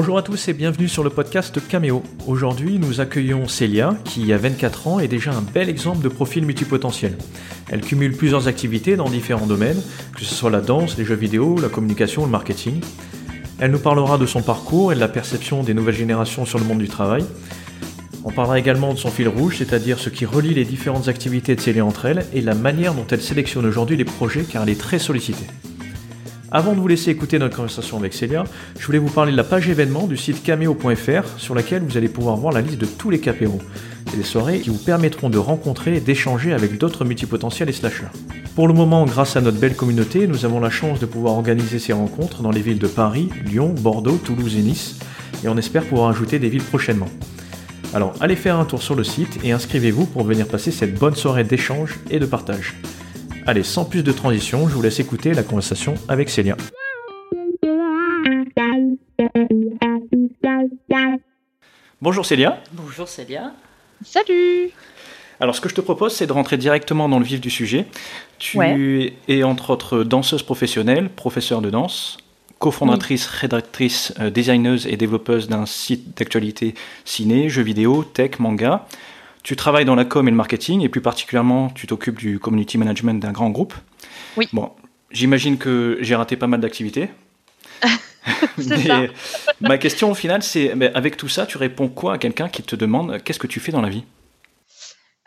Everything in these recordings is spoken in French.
Bonjour à tous et bienvenue sur le podcast Cameo. Aujourd'hui, nous accueillons Célia, qui a 24 ans est déjà un bel exemple de profil multipotentiel. Elle cumule plusieurs activités dans différents domaines, que ce soit la danse, les jeux vidéo, la communication, le marketing. Elle nous parlera de son parcours et de la perception des nouvelles générations sur le monde du travail. On parlera également de son fil rouge, c'est-à-dire ce qui relie les différentes activités de Célia entre elles et la manière dont elle sélectionne aujourd'hui les projets car elle est très sollicitée. Avant de vous laisser écouter notre conversation avec Célia, je voulais vous parler de la page événement du site cameo.fr sur laquelle vous allez pouvoir voir la liste de tous les capéros. C'est des soirées qui vous permettront de rencontrer et d'échanger avec d'autres multipotentiels et slashers. Pour le moment, grâce à notre belle communauté, nous avons la chance de pouvoir organiser ces rencontres dans les villes de Paris, Lyon, Bordeaux, Toulouse et Nice, et on espère pouvoir ajouter des villes prochainement. Alors allez faire un tour sur le site et inscrivez-vous pour venir passer cette bonne soirée d'échange et de partage. Allez, sans plus de transition, je vous laisse écouter la conversation avec Célia. Bonjour Célia. Bonjour Célia. Salut Alors ce que je te propose, c'est de rentrer directement dans le vif du sujet. Tu es entre autres danseuse professionnelle, professeure de danse, cofondatrice, rédactrice, euh, designeuse et développeuse d'un site d'actualité ciné, jeux vidéo, tech, manga. Tu travailles dans la com et le marketing, et plus particulièrement, tu t'occupes du community management d'un grand groupe. Oui. Bon, j'imagine que j'ai raté pas mal d'activités. ça. ma question au final, c'est avec tout ça, tu réponds quoi à quelqu'un qui te demande qu'est-ce que tu fais dans la vie?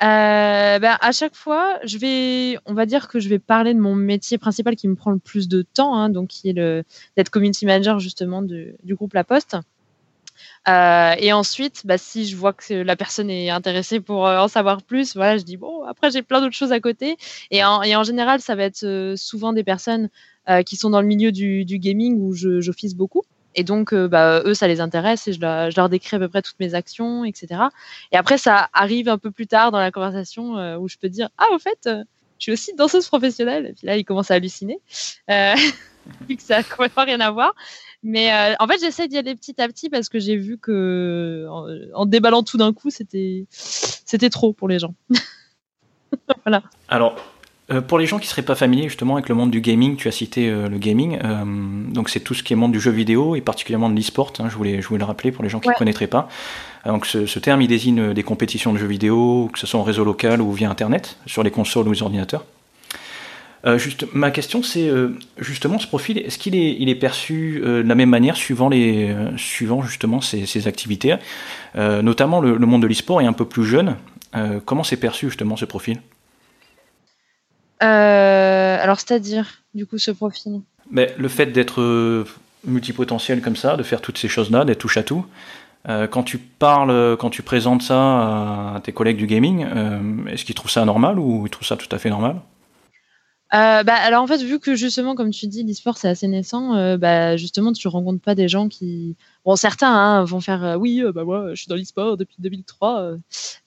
Euh, ben, à chaque fois, je vais, on va dire que je vais parler de mon métier principal qui me prend le plus de temps, hein, donc qui est d'être community manager justement du groupe La Poste. Euh, et ensuite, bah, si je vois que la personne est intéressée pour euh, en savoir plus, voilà, je dis bon. Après, j'ai plein d'autres choses à côté. Et en, général, ça va être euh, souvent des personnes qui sont dans le milieu du, du gaming où j'office beaucoup. Et donc, bah, eux, ça les intéresse et je leur, je leur, décris à peu près toutes mes actions, etc. Et après, ça arrive un peu plus tard dans la conversation où je peux dire Ah, au fait, je suis aussi danseuse professionnelle. Et puis là, ils commencent à halluciner, vu que ça n'a complètement rien à voir. Mais euh, en fait, j'essaie d'y aller petit à petit parce que j'ai vu que en, déballant tout d'un coup, c'était c'était trop pour les gens. voilà. Alors, euh, pour les gens qui seraient pas familiers justement avec le monde du gaming, tu as cité euh, le gaming, donc c'est tout ce qui est monde du jeu vidéo et particulièrement de l'e-sport. Hein, je voulais je voulais le rappeler pour les gens qui ne connaîtraient pas. Donc ce, ce, terme il désigne des compétitions de jeux vidéo, que ce soit en réseau local ou via internet, sur les consoles ou les ordinateurs. Euh, juste, ma question, c'est euh, justement ce profil, est-ce qu'il est, il est perçu euh, de la même manière suivant, les, suivant justement ces, activités Notamment le, monde de l'e-sport est un peu plus jeune. comment c'est perçu justement ce profil? Alors, c'est-à-dire, du coup, ce profil? Mais, Le fait d'être multipotentiel comme ça, de faire toutes ces choses-là, d'être touche à tout. quand tu parles, quand tu présentes ça à tes collègues du gaming, est-ce qu'ils trouvent ça normal ou ils trouvent ça tout à fait normal? Euh, bah, alors en fait, vu que justement, comme tu dis, l'e-sport c'est assez naissant, euh, bah, justement, tu rencontres pas des gens qui, bon, certains hein, vont faire, euh, oui, bah moi, je suis dans l'e-sport depuis 2003,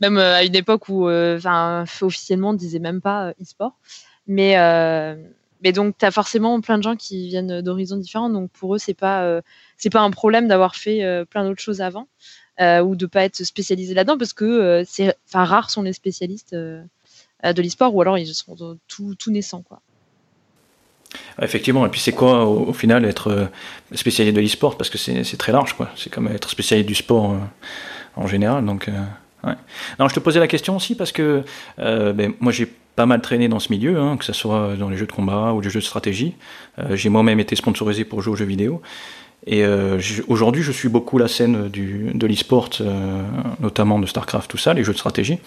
même à une époque où, enfin, officiellement, on disait même pas e-sport, mais mais donc tu as forcément plein de gens qui viennent d'horizons différents, donc pour eux c'est pas pas un problème d'avoir fait plein d'autres choses avant ou de pas être spécialisé là-dedans parce que c'est, rares sont les spécialistes de l'e-sport ou alors ils sont tout, tout naissants. Quoi. Effectivement, et puis c'est quoi au, final être euh, spécialiste de l'e-sport? Parce que c'est très large, quoi. C'est comme être spécialiste du sport euh, en général. Donc. Non, je te posais la question aussi parce que ben, moi j'ai pas mal traîné dans ce milieu, hein, que ce soit dans les jeux de combat ou les jeux de stratégie. j'ai moi-même été sponsorisé pour jouer aux jeux vidéo. Et euh, aujourd'hui, je suis beaucoup la scène du, de l'e-sport, euh, notamment de StarCraft, tout ça, les jeux de stratégie.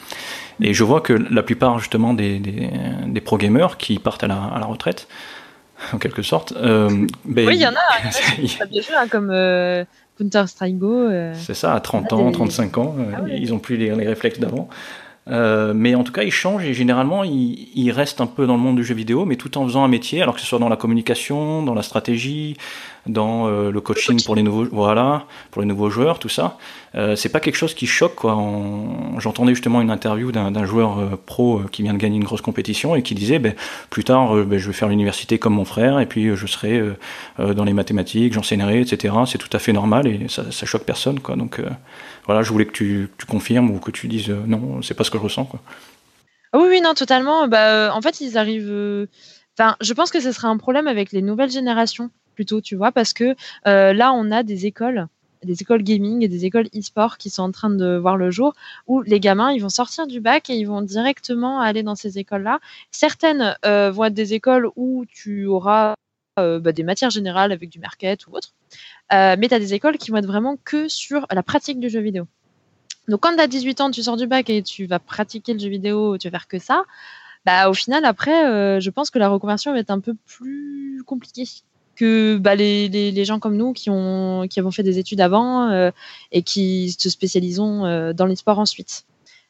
Et je vois que la plupart, justement, des, des, des pro-gamers qui partent à la, à la, retraite, en quelque sorte. Euh, ben, oui, il y en a. A des jeux hein, comme Counter-Strike Go. C'est ça, à 30 ans, 35 ans, ah ils n'ont plus les, les réflexes d'avant. Euh, mais en tout cas, ils changent et généralement, ils, ils, restent un peu dans le monde du jeu vidéo, mais tout en faisant un métier, alors que ce soit dans la communication, dans la stratégie, dans euh, le, coaching pour les nouveaux, voilà, pour les nouveaux joueurs, tout ça. Euh, c'est pas quelque chose qui choque. Quoi. J'entendais justement une interview d'un joueur euh, pro qui vient de gagner une grosse compétition et qui disait, ben, plus tard, ben, je vais faire l'université comme mon frère et puis je serai dans les mathématiques, j'enseignerai, etc. C'est tout à fait normal et ça, ça choque personne. Quoi. Donc voilà, je voulais que tu, tu, confirmes ou que tu dises non, c'est pas ce que je ressens. Quoi. Ah oui, oui, non, totalement. Bah, en fait, ils arrivent. Enfin, je pense que ce serait un problème avec les nouvelles générations plutôt, tu vois, parce que euh, là, on a des écoles des écoles gaming et des écoles e-sport qui sont en train de voir le jour, où les gamins, ils vont sortir du bac et ils vont directement aller dans ces écoles-là. Certaines euh, vont être des écoles où tu auras euh, bah, des matières générales avec du market ou autre, mais tu as des écoles qui vont être vraiment que sur la pratique du jeu vidéo. Donc quand tu as 18 ans, tu sors du bac et tu vas pratiquer le jeu vidéo, tu vas faire que ça, bah, au final, après, je pense que la reconversion va être un peu plus compliquée que bah, les, gens comme nous qui ont qui avons fait des études avant euh, et qui se spécialisons euh, dans les sports ensuite.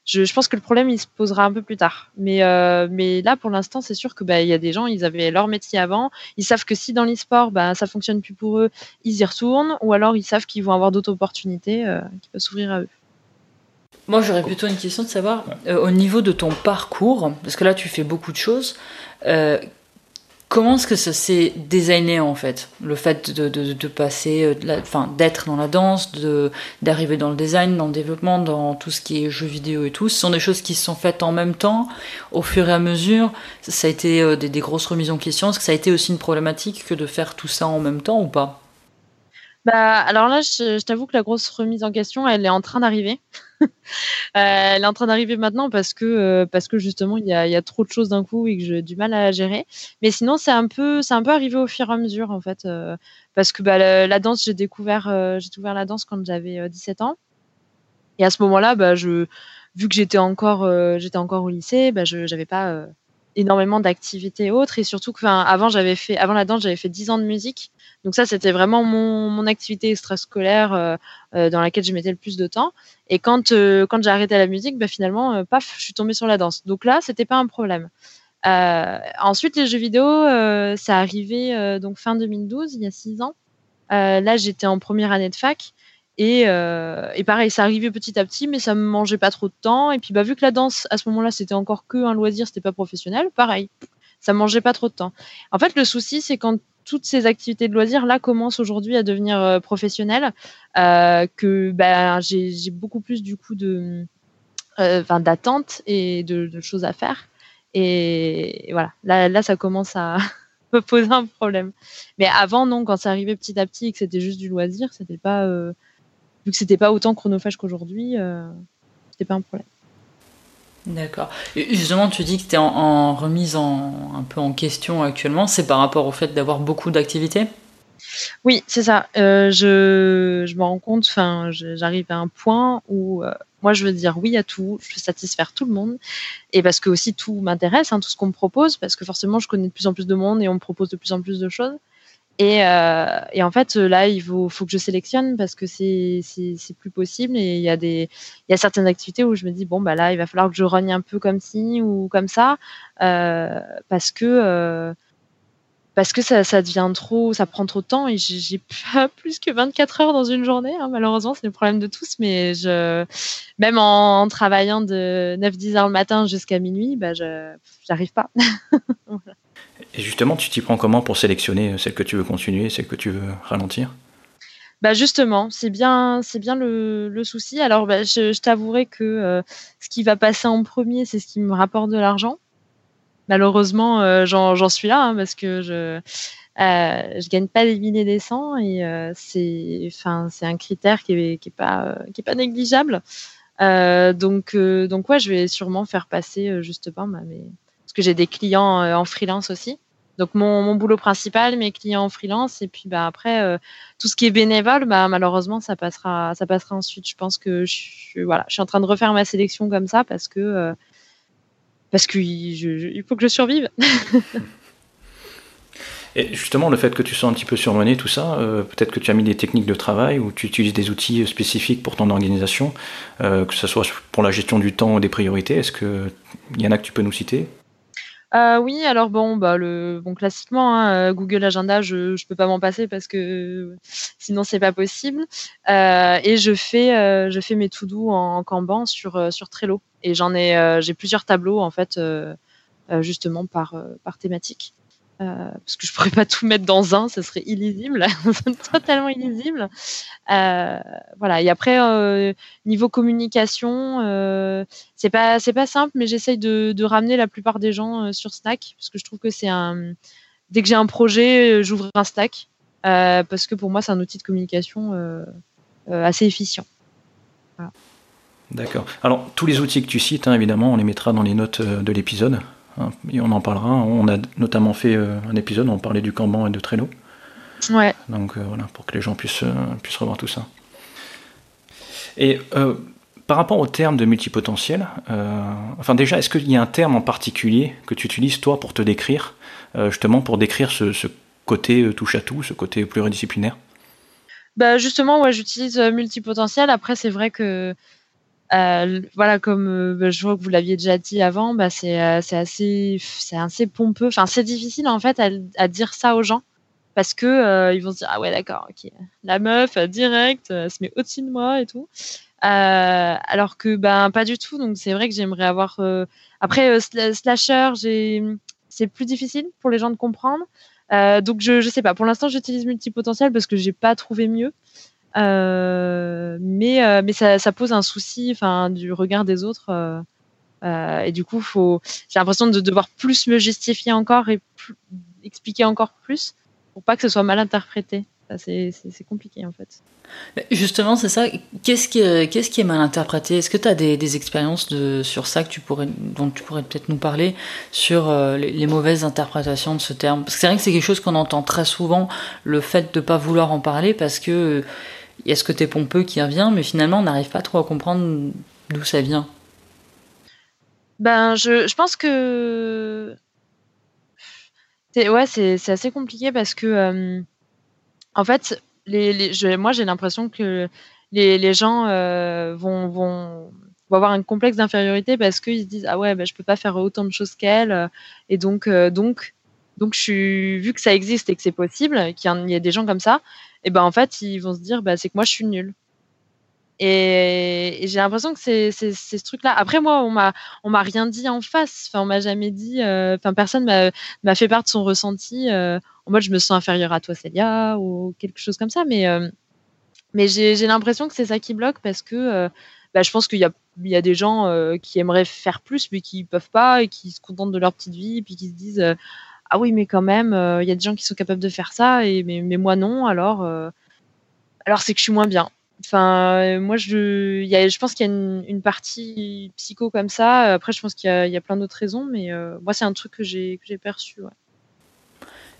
Je, pense que le problème il se posera un peu plus tard. Mais euh, mais là pour l'instant c'est sûr que bah y a des gens ils avaient leur métier avant, ils savent que si dans l'e-sport bah ça fonctionne plus pour eux, ils y retournent ou alors ils savent qu'ils vont avoir d'autres opportunités qui peuvent s'ouvrir à eux. Moi, j'aurais plutôt une question de savoir, au niveau de ton parcours, parce que là, tu fais beaucoup de choses, Comment est-ce que ça s'est designé en fait Le fait de, de, de passer, euh, d'être dans la danse, d'arriver dans le design, dans le développement, dans tout ce qui est jeux vidéo et tout, ce sont des choses qui se sont faites en même temps, au fur et à mesure. Ça a été euh, des grosses remises en question. Est-ce que ça a été aussi une problématique que de faire tout ça en même temps ou pas? Bah, alors là, je, t'avoue que la grosse remise en question, elle est en train d'arriver. euh, elle est en train d'arriver maintenant parce que euh, parce que justement, il y a, trop de choses d'un coup et que j'ai du mal à gérer. Mais sinon, c'est un peu un peu arrivé au fur et à mesure en fait, euh, parce que bah, la, danse, j'ai découvert j'ai découvert la danse quand j'avais 17 ans. Et à ce moment-là, bah, vu que j'étais encore encore au lycée, bah, je j'avais pas énormément d'activités autres et surtout que avant j'avais fait avant la danse j'avais fait 10 ans de musique donc ça c'était vraiment mon, activité extrascolaire euh, euh, dans laquelle je mettais le plus de temps. Et quand euh, quand j'ai arrêté la musique bah, finalement euh, paf je suis tombée sur la danse. Donc là c'était pas un problème. Ensuite les jeux vidéo ça arrivé donc fin 2012 il y a 6 ans. Là j'étais en première année de fac. Et, et, pareil, ça arrivait petit à petit, mais ça me mangeait pas trop de temps. Et puis, bah, vu que la danse, à ce moment-là, c'était encore que un loisir, c'était pas professionnel, pareil, ça me mangeait pas trop de temps. En fait, le souci, c'est quand toutes ces activités de loisirs là commencent aujourd'hui à devenir euh, professionnelles, euh, que bah, j'ai beaucoup plus du coup de, euh, enfin, d'attentes et de, choses à faire. Et, voilà, là, ça commence à me poser un problème. Mais avant, non, quand ça arrivait petit à petit et que c'était juste du loisir, c'était pas vu que c'était pas autant chronophage qu'aujourd'hui, euh, c'était pas un problème. D'accord. Justement, tu dis que tu es en, remise en, un peu en question actuellement. C'est par rapport au fait d'avoir beaucoup d'activités? Oui, c'est ça. Euh, je, je me rends compte, j'arrive à un point où euh, moi, je veux dire oui à tout, je veux satisfaire tout le monde. Et parce que aussi tout m'intéresse, hein, tout ce qu'on me propose, parce que forcément, je connais de plus en plus de monde et on me propose de plus en plus de choses. Et, euh, et, en fait, là, il faut, que je sélectionne parce que c'est plus possible. Et il y, a certaines activités où je me dis, bon, bah là, il va falloir que je rogne un peu comme ci ou comme ça. Euh, parce que, euh, parce que ça, devient trop, ça prend trop de temps et j'ai pas plus que 24 heures dans une journée. Hein, malheureusement, c'est le problème de tous. Mais même en, en travaillant de 9-10 heures le matin jusqu'à minuit, bah, j'arrive pas. voilà. Et justement, tu t'y prends comment pour sélectionner celle que tu veux continuer, celle que tu veux ralentir? Bah justement, c'est bien, c'est bien le, souci. Alors, bah, je, t'avouerai que euh, ce qui va passer en premier, c'est ce qui me rapporte de l'argent. Malheureusement, euh, j'en suis là hein, parce que je euh, gagne pas des milliers des cents et euh, c'est, enfin, c'est un critère qui est, qui est pas qui est pas négligeable. donc donc ouais, je vais sûrement faire passer justement bah, mes que j'ai des clients euh, en freelance aussi. Donc mon, mon, boulot principal, mes clients en freelance, et puis bah après euh, tout ce qui est bénévole, bah malheureusement ça passera, ça passera ensuite. Je pense que je, voilà, je suis en train de refaire ma sélection comme ça parce que euh, parce qu'il faut que je survive. et justement, le fait que tu sois un petit peu surmené, tout ça, euh, peut-être que tu as mis des techniques de travail ou tu utilises des outils spécifiques pour ton organisation, que ce soit pour la gestion du temps ou des priorités. Est-ce qu'il y en a que tu peux nous citer? Euh, oui, alors bon, bah le bon classiquement, hein, euh, Google Agenda, je je peux pas m'en passer parce que sinon c'est pas possible. Euh, et je fais euh, je fais mes to-do en, Kanban sur sur Trello. Et j'en ai j'ai plusieurs tableaux en fait justement par par thématique. Euh, parce que je pourrais pas tout mettre dans un, ce serait illisible, totalement illisible. Euh, voilà. Et après, euh, niveau communication, c'est pas c'est pas simple, mais j'essaye de, ramener la plupart des gens sur Slack parce que je trouve que c'est un dès que j'ai un projet, j'ouvre un Slack parce que pour moi c'est un outil de communication assez efficient. D'accord. Alors, tous les outils que tu cites, hein, évidemment, on les mettra dans les notes de l'épisode. Hein, et on en parlera. On a notamment fait un épisode où on parlait du Kanban et de Trello. Ouais. Donc voilà, pour que les gens puissent, puissent revoir tout ça. Et par rapport au terme de multipotentiel, euh, enfin déjà, est-ce qu'il y a un terme en particulier que tu utilises toi pour te décrire, euh, justement pour décrire ce, côté euh, touche à tout, ce côté pluridisciplinaire? Bah justement, ouais, j'utilise multipotentiel. Après, c'est vrai que voilà, comme bah, je vois que vous l'aviez déjà dit avant, bah, c'est assez, assez pompeux. Enfin, c'est difficile en fait à, dire ça aux gens parce que ils vont se dire ah ouais d'accord, ok, la meuf direct, elle se met au-dessus de moi et tout. Euh, alors que ben pas du tout. Donc c'est vrai que j'aimerais avoir. Euh, après euh, slasher, c'est plus difficile pour les gens de comprendre. donc je je sais pas. Pour l'instant, j'utilise multipotentiel parce que j'ai pas trouvé mieux. Mais mais ça, ça, pose un souci, enfin du regard des autres. et du coup, faut. J'ai l'impression de devoir plus me justifier encore et expliquer encore plus pour pas que ce soit mal interprété. C'est compliqué en fait. Justement, c'est ça. Qu'est-ce qui, qu'est-ce qui est mal interprété? Est-ce que tu as des, expériences de, sur ça que tu pourrais, dont tu pourrais peut-être nous parler sur euh, les, mauvaises interprétations de ce terme? Parce que c'est vrai que c'est quelque chose qu'on entend très souvent, le fait de ne pas vouloir en parler parce que il y a ce côté pompeux qui revient, mais finalement on n'arrive pas trop à comprendre d'où ça vient. Ben, je, je pense que c'est, ouais, c'est, c'est assez compliqué parce que euh, en fait, les, moi, j'ai l'impression que les, gens euh, vont, vont, avoir un complexe d'infériorité parce qu'ils se disent ah ouais, bah, je peux pas faire autant de choses qu'elle, euh, et donc, donc, donc, je suis, vu que ça existe et que c'est possible, qu'il y, a des gens comme ça, et ben en fait, ils vont se dire bah c'est que moi je suis nulle. Et, j'ai l'impression que c'est ce truc-là. Après, moi, on m'a on m'a rien dit en face. Enfin, on m'a jamais dit. Enfin, personne m'a fait part de son ressenti en mode je me sens inférieure à toi Célia ou quelque chose comme ça mais euh, mais j'ai l'impression que c'est ça qui bloque parce que euh, bah, je pense qu'il y a, y a des gens euh, qui aimeraient faire plus mais qui peuvent pas et qui se contentent de leur petite vie et puis qui se disent ah oui mais quand même il y a des gens qui sont capables de faire ça et mais, moi non alors alors c'est que je suis moins bien Enfin, moi, je, y a, je pense qu'il y a une, partie psycho comme ça. Après, je pense qu'il y, y, a plein d'autres raisons, mais moi, c'est un truc que j'ai perçu.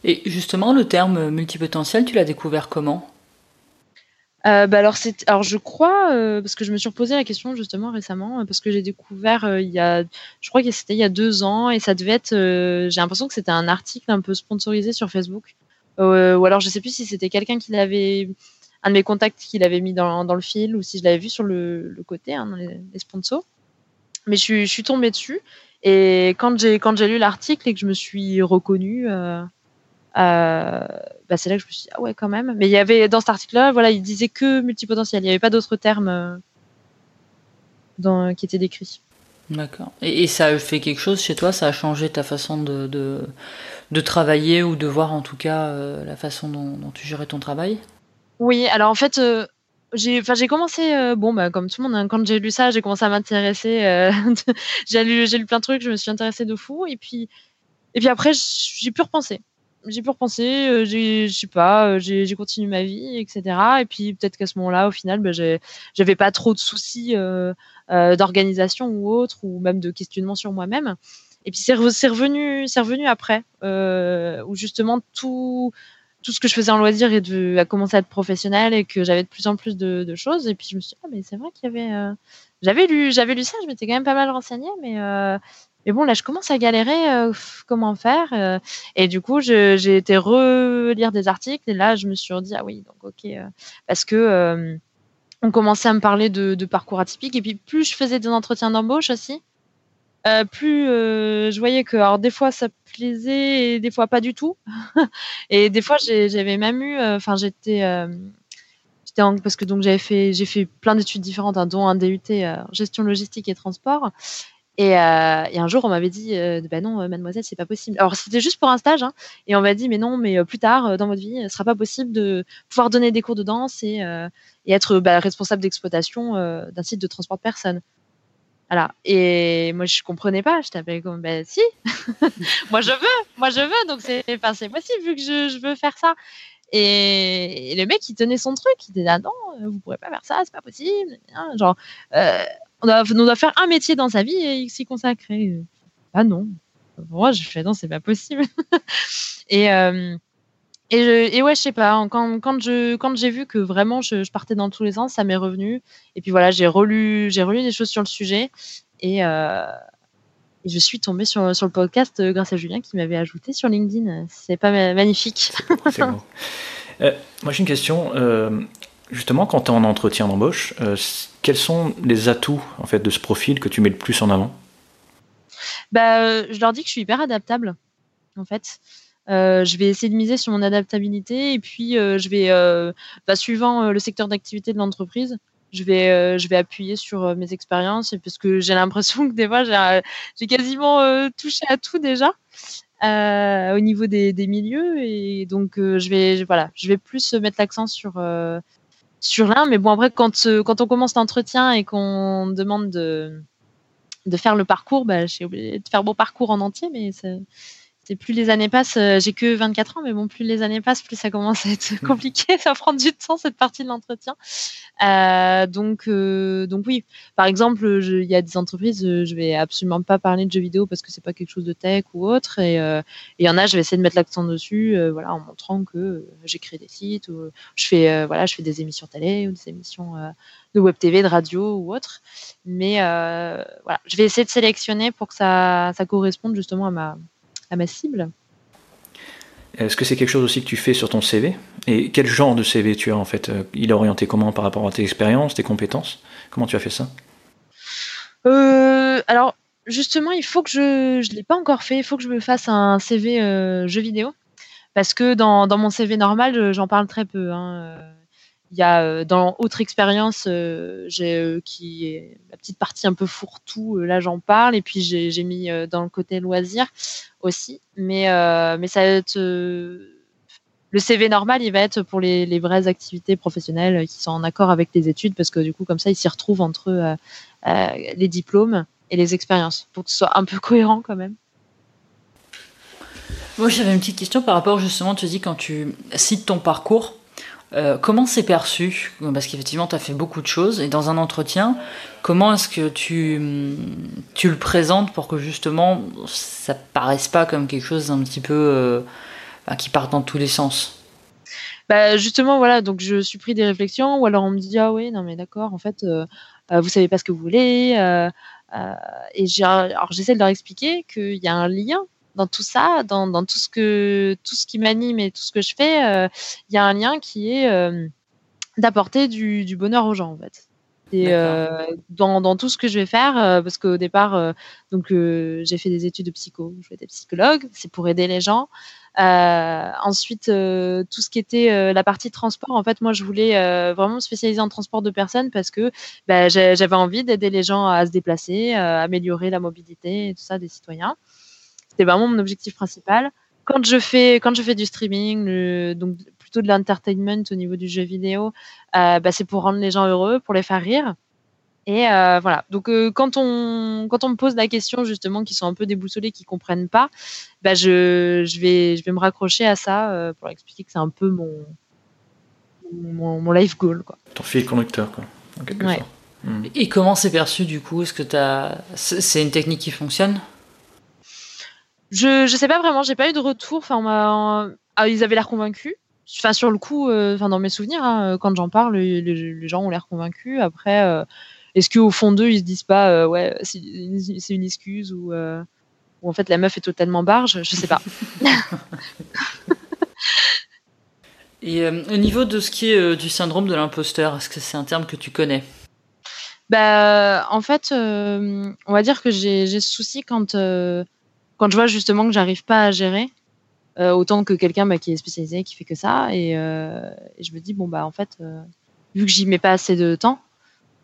Et justement, le terme multipotentiel, tu l'as découvert comment? euh, bah alors, je crois, euh, parce que je me suis reposé la question justement récemment, parce que j'ai découvert euh, il y a, je crois que c'était il y a deux ans, et ça devait être, j'ai l'impression que c'était un article un peu sponsorisé sur Facebook, ou alors je sais plus si c'était quelqu'un qui l'avait, un de mes contacts qui l'avait mis dans, le fil, ou si je l'avais vu sur le, côté, hein, dans les, sponsors. Mais je suis, tombée dessus, et quand j'ai quand j'ai lu l'article et que je me suis reconnue euh, bah, c'est là que je me suis dit, ah ouais, quand même. Mais il y avait, dans cet article-là, voilà, il disait que multipotentiel. Il n'y avait pas d'autres termes euh, dans, qui étaient décrits. D'accord. Et, ça a fait quelque chose chez toi? Ça a changé ta façon de, de, travailler ou de voir en tout cas euh, la façon dont, tu gérais ton travail? Oui, alors en fait, j'ai j'ai commencé, bon, bah, comme tout le monde, hein, quand j'ai lu ça, j'ai commencé à m'intéresser. j'ai lu, lu plein de trucs, je me suis intéressée de fou. Et puis, et puis après, j'ai pu repenser j'ai pu repenser, euh, je sais pas, euh, j'ai, continué ma vie, etc. Et puis peut-être qu'à ce moment-là, au final, ben, j'avais pas trop de soucis euh, d'organisation ou autre, ou même de questionnement sur moi-même. Et puis c'est, revenu, revenu après, où justement tout, ce que je faisais en loisir a commencé à être professionnel et que j'avais de plus en plus de, choses. Et puis je me suis dit, ah, mais c'est vrai qu'il y avait. j'avais lu, j'avais lu ça, je m'étais quand même pas mal renseignée, mais mais bon, là, je commence à galérer. Euh, comment faire euh, Et du coup, j'ai été relire des articles et là, je me suis dit ah oui, donc ok, euh, parce que on commençait à me parler de, parcours atypique et puis plus je faisais des entretiens d'embauche aussi, plus je voyais que alors des fois ça plaisait et des fois pas du tout. et des fois j'avais même eu, enfin j'étais parce que donc j'avais fait j'ai fait plein d'études différentes, hein, dont un DUT gestion logistique et transport. Et, euh, et, un jour, on m'avait dit, euh, bah non, euh, mademoiselle, c'est pas possible. Alors, c'était juste pour un stage, hein, et on m'a dit, mais non, mais plus tard, dans votre vie, ce sera pas possible de pouvoir donner des cours de danse et, être bah, responsable d'exploitation d'un site de transport de personnes. Voilà. Et moi, je comprenais pas. Je t'appelais comme, bah si, moi je veux, moi je veux, donc c'est, possible vu que je veux faire ça. Et, le mec, il tenait son truc. Il disait ah non, vous pourrez pas faire ça, c'est pas possible. Genre, on, doit, on, doit, faire un métier dans sa vie et s'y consacrer. Ah non. Moi, je fais non, c'est pas possible. et et, ouais, je sais pas, quand, quand je quand j'ai vu que vraiment je, partais dans tous les sens, ça m'est revenu. Et puis voilà, j'ai relu, j'ai relu des choses sur le sujet et, euh, je suis tombée sur, sur le podcast euh, grâce à Julien qui m'avait ajouté sur LinkedIn. C'est pas magnifique. C'est. Euh, moi j'ai une question. justement, quand tu es en entretien d'embauche, quels sont les atouts en fait de ce profil que tu mets le plus en avant? Bah, je leur dis que je suis hyper adaptable en fait. Euh, je vais essayer de miser sur mon adaptabilité et puis euh, je vais, euh, bah, suivant le secteur d'activité de l'entreprise, je vais, je vais appuyer sur mes expériences parce que j'ai l'impression que des fois j'ai quasiment touché à tout déjà. au niveau des, des, milieux et donc je vais voilà je vais plus mettre l'accent sur sur l'un mais bon après quand quand on commence l'entretien et qu'on demande de de faire le parcours bah, j'ai oublié de faire mon parcours en entier mais plus les années passent, euh, j'ai que 24 ans, mais bon, plus les années passent, plus ça commence à être mm. compliqué, ça prend du temps cette partie de l'entretien. Euh, donc, euh, donc oui, par exemple, il y a des entreprises, je vais absolument pas parler de jeux vidéo parce que c'est pas quelque chose de tech ou autre, et il y en a, je vais essayer de mettre l'accent dessus, voilà, en montrant que j'ai créé des sites ou je fais, voilà, je fais des émissions télé ou des émissions de web TV, de radio ou autre. Mais voilà, je vais essayer de sélectionner pour que ça, ça corresponde justement à ma à ma cible. Est-ce que c'est quelque chose aussi que tu fais sur ton CV Et quel genre de CV tu as en fait? Euh, Il est orienté comment par rapport à tes expériences, tes compétences? Comment tu as fait ça? Euh, Alors justement, il faut que je ne l'ai pas encore fait. Il faut que je me fasse un CV euh, jeu vidéo parce que dans, dans mon CV normal, j'en parle très peu. Hein. Il y a euh, dans autre expérience, euh, j'ai euh, qui est la petite partie un peu fourre-tout. là, j'en parle et puis j'ai mis dans le côté loisir aussi. Mais mais ça va être le CV normal, il va être pour les, les, vraies activités professionnelles qui sont en accord avec les études, parce que du coup, comme ça, il s'y retrouve entre les diplômes et les expériences, pour que ce soit un peu cohérent quand même. Moi, j'avais une petite question par rapport justement, tu dis quand tu cites ton parcours, euh, comment c'est perçu Parce qu'effectivement, tu as fait beaucoup de choses. Et dans un entretien, comment est-ce que tu, tu le présentes pour que justement ça ne paraisse pas comme quelque chose d'un petit peu euh, qui part dans tous les sens? Bah justement voilà donc je suis pris des réflexions ou alors on me dit ah oui non mais d'accord en fait euh, vous savez pas ce que vous voulez et j'essaie de leur expliquer qu'il y a un lien dans tout ça, dans, dans, tout ce que tout ce qui m'anime et tout ce que je fais, euh, il y a un lien qui est euh, d'apporter du, du, bonheur aux gens en fait. Et euh, dans, dans, tout ce que je vais faire, parce qu'au départ, donc j'ai fait des études de psycho, je vais être psychologue, c'est pour aider les gens. ensuite, tout ce qui était la partie transport, en fait, moi, je voulais vraiment me spécialiser en transport de personnes parce que bah, j'avais envie d'aider les gens à se déplacer, améliorer la mobilité et tout ça des citoyens. C'était vraiment mon objectif principal. Quand je fais, quand je fais du streaming, donc plutôt de l'entertainment au niveau du jeu vidéo, euh, bah, c'est pour rendre les gens heureux, pour les faire rire. Et euh, voilà. Donc euh, quand on quand on me pose la question justement, qui sont un peu déboussolés, qui comprennent pas, bah, je, je vais je vais me raccrocher à ça pour expliquer que c'est un peu mon, mon, life goal quoi. Ton fil conducteur quoi. Hmm. Et comment c'est perçu du coup? Est-ce que c'est une technique qui fonctionne? Je je sais pas vraiment, j'ai pas eu de retour. Enfin, ah, ils avaient l'air convaincus. Enfin, sur le coup, euh, enfin dans mes souvenirs, hein, quand j'en parle, les, gens ont l'air convaincus. Après, euh, est-ce qu'au fond d'eux, ils se disent pas, euh, ouais, c'est une, excuse ou, en fait la meuf est totalement barge Je sais pas. Et au niveau de ce qui est du syndrome de l'imposteur, est-ce que c'est un terme que tu connais? Bah, en fait, on va dire que j'ai ce souci quand quand je vois justement que j'arrive pas à gérer, euh, autant que quelqu'un bah, qui est spécialisé, qui fait que ça, et, euh, je me dis bon bah en fait, euh, vu que j'y mets pas assez de temps,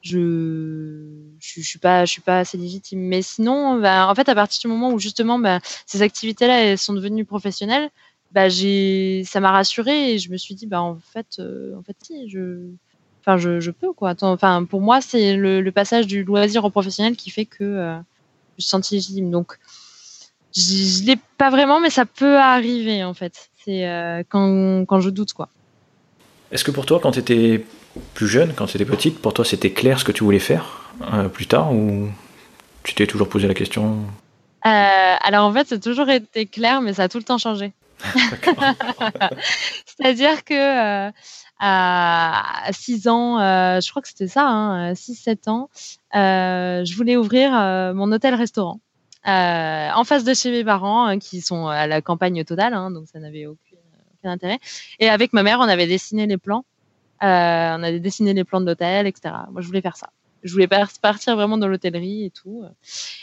je, je, suis pas, je suis pas assez légitime. Mais sinon, bah, en fait, à partir du moment où justement bah, ces activités-là elles sont devenues professionnelles, bah j'ai, ça m'a rassurée et je me suis dit bah en fait, en fait si, je, enfin je, je peux quoi. Enfin pour moi c'est le, le, passage du loisir au professionnel qui fait que je suis sentie légitime. Donc je, ne l'ai pas vraiment, mais ça peut arriver en fait. C'est quand, quand je doute quoi. Est-ce que pour toi, quand tu étais plus jeune, quand tu étais petite, pour toi c'était clair ce que tu voulais faire plus tard ou tu t'es toujours posé la question? Alors en fait, c'est toujours été clair, mais ça a tout le temps changé. C'est-à-dire que à 6 ans, euh, je crois que c'était ça, hein, 6-7 ans, euh, je voulais ouvrir euh, mon hôtel-restaurant en face de chez mes parents, hein, qui sont à la campagne totale, hein, donc ça n'avait aucun, intérêt. Et avec ma mère, on avait dessiné les plans. on avait dessiné les plans de l'hôtel, etc. Moi, je voulais faire ça. Je voulais partir vraiment dans l'hôtellerie et tout.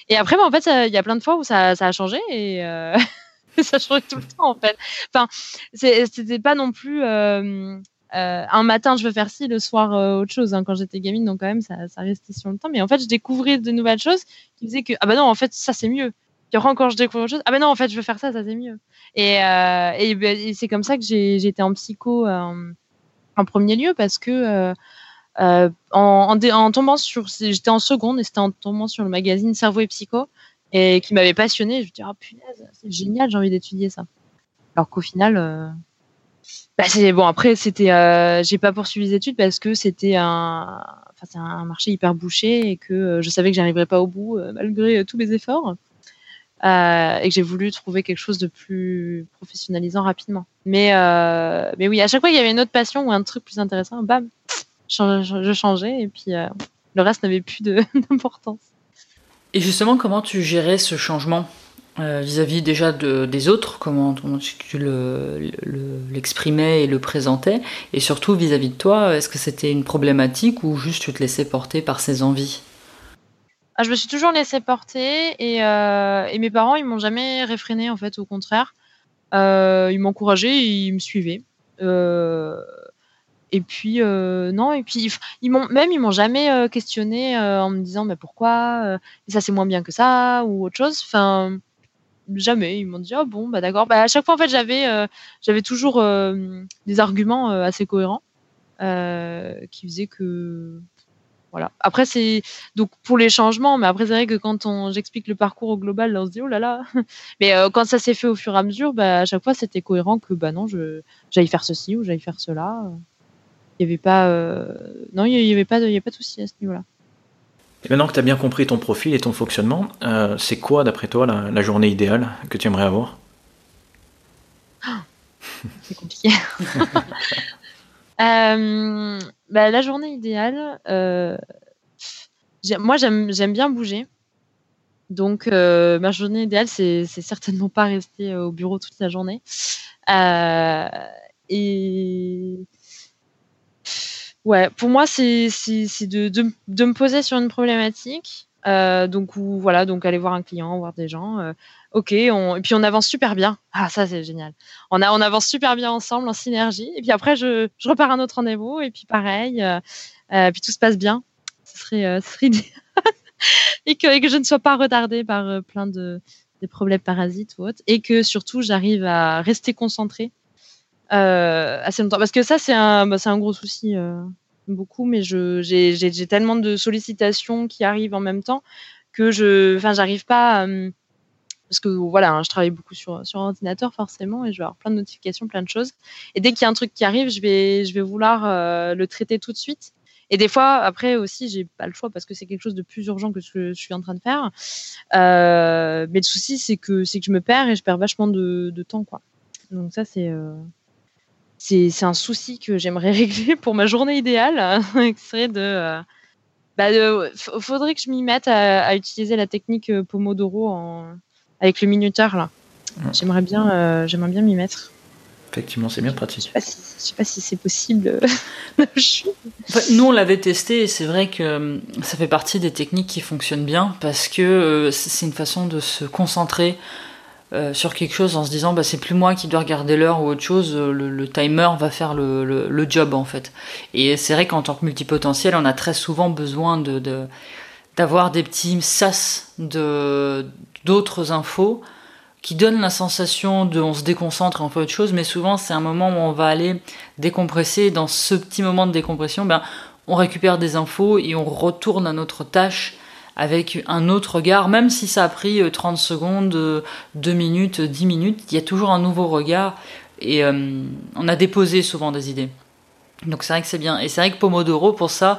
Et après, bah, en fait, il y a plein de fois où ça, ça a changé et ça changeait tout le temps, en fait. Enfin, c'était pas non plus euh, un matin je veux faire ci, le soir euh, autre chose. Hein, quand j'étais gamine, donc quand même ça, ça, restait sur le temps. Mais en fait, je découvrais de nouvelles choses qui faisaient que ah bah non, en fait ça c'est mieux. Puis après encore je découvre autre chose, ah bah non, en fait je veux faire ça, ça c'est mieux. Et, euh, et c'est comme ça que j'ai été en psycho en premier lieu parce que en, tombant sur, j'étais en seconde et c'était en tombant sur le magazine Cerveau et Psycho et qui m'avait passionné. Je me dis ah punaise, c'est génial, j'ai envie d'étudier ça. Alors qu'au final bah, c'est bon. Après, c'était, euh, j'ai pas poursuivi les études parce que c'était un, enfin, c'est un marché hyper bouché et que euh, je savais que j'arriverais pas au bout euh, malgré tous mes efforts. et que j'ai voulu trouver quelque chose de plus professionnalisant rapidement. Mais, mais oui, à chaque fois, il y avait une autre passion ou un truc plus intéressant, bam, je changeais et puis le reste n'avait plus d'importance. Et justement, comment tu gérais ce changement? Euh, vis-à-vis déjà de, des autres, comment, tu l'exprimais le, et le présentais, et surtout vis-à-vis de toi, est-ce que c'était une problématique ou juste tu te laissais porter par ses envies? Ah, Je me suis toujours laissé porter et, euh, et mes parents ils m'ont jamais réfréné en fait, au contraire, euh, ils m'encourageaient, ils me suivaient. et puis non, et puis ils même ils m'ont jamais questionné en me disant mais pourquoi? Ça c'est moins bien que ça ou autre chose. Enfin jamais. Ils m'ont dit ah bon bah d'accord. Bah, à chaque fois en fait j'avais euh, j'avais toujours euh, des arguments euh, assez cohérents qui faisaient que voilà. Après c'est donc pour les changements, mais après c'est vrai que quand on j'explique le parcours au global, là, on se dit oh là là. mais quand ça s'est fait au fur et à mesure, bah, à chaque fois c'était cohérent que bah non je j'aille faire ceci ou j'aille faire cela. Il y avait pas non il y avait pas avait pas de souci à ce niveau-là. Et maintenant que tu as bien compris ton profil et ton fonctionnement, euh, c'est quoi, d'après toi, la, journée idéale que tu aimerais avoir? C'est compliqué. Euh, bah, la journée idéale, euh, moi j'aime bien bouger. Donc ma journée idéale, c'est certainement pas rester au bureau toute la journée. et Ouais, pour moi, c'est de, de, de, me poser sur une problématique. Euh, donc, ou, voilà, donc aller voir un client, voir des gens. Euh, ok, et puis on avance super bien. Ah, ça, c'est génial. On, a, on avance super bien ensemble, en synergie. Et puis après, je, je repars à un autre rendez-vous. Et puis pareil, euh, euh puis tout se passe bien. Ce serait, idéal. et, que, et que je ne sois pas retardée par plein de des problèmes parasites ou autres. Et que surtout, j'arrive à rester concentrée assez longtemps. Parce que ça, c'est un, bah, un gros souci, euh, beaucoup, mais j'ai tellement de sollicitations qui arrivent en même temps que je, enfin, j'arrive pas. Euh, parce que voilà, hein, je travaille beaucoup sur, sur ordinateur forcément et je vais avoir plein de notifications, plein de choses. Et dès qu'il y a un truc qui arrive, je vais, je vais vouloir le traiter tout de suite. Et des fois, après aussi, j'ai pas le choix parce que c'est quelque chose de plus urgent que ce que je suis en train de faire. Euh, mais le souci, c'est que c'est que je me perds et je perds vachement de, de temps, quoi. Donc ça, c'est c'est un souci que j'aimerais régler pour ma journée idéale, qui serait de, euh, bah faudrait que je m'y mette à, utiliser la technique euh, Pomodoro en, avec le minuteur là. J'aimerais bien, euh, j'aimerais bien m'y mettre. Effectivement, c'est bien pratique. Je sais pas si, sais pas si c'est possible. nous, on l'avait testé et c'est vrai que ça fait partie des techniques qui fonctionnent bien parce que c'est une façon de se concentrer euh, sur quelque chose en se disant bah, c'est plus moi qui dois regarder l'heure ou autre chose, euh, le, timer va faire le, le, job en fait. Et c'est vrai qu'en tant que multipotentiel, on a très souvent besoin de, d'avoir des petits sas de, d'autres infos qui donnent la sensation de on se déconcentre et on fait autre chose, mais souvent c'est un moment où on va aller décompresser. Dans ce petit moment de décompression, ben, on récupère des infos et on retourne à notre tâche avec un autre regard, même si ça a pris 30 secondes, 2 minutes, 10 minutes, il y a toujours un nouveau regard et on a déposé souvent des idées. Donc c'est vrai que c'est bien. Et c'est vrai que Pomodoro, pour ça,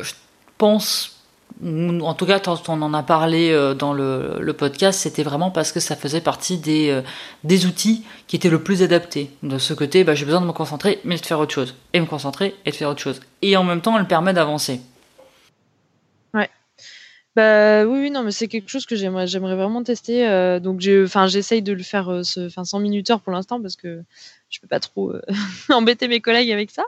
je pense en tout cas, quand on en a parlé euh, dans le, podcast, c'était vraiment parce que ça faisait partie des, euh, des outils qui étaient le plus adaptés. De ce côté, bah, j'ai besoin de me concentrer, mais de faire autre chose. Et me concentrer et de faire autre chose. Et en même temps, elle permet d'avancer. Bah oui, non, mais c'est quelque chose que j'aimerais, vraiment tester. Euh, donc, j'essaye de le faire ce, 100 minuteurs pour l'instant parce que je peux pas trop embêter mes collègues avec ça.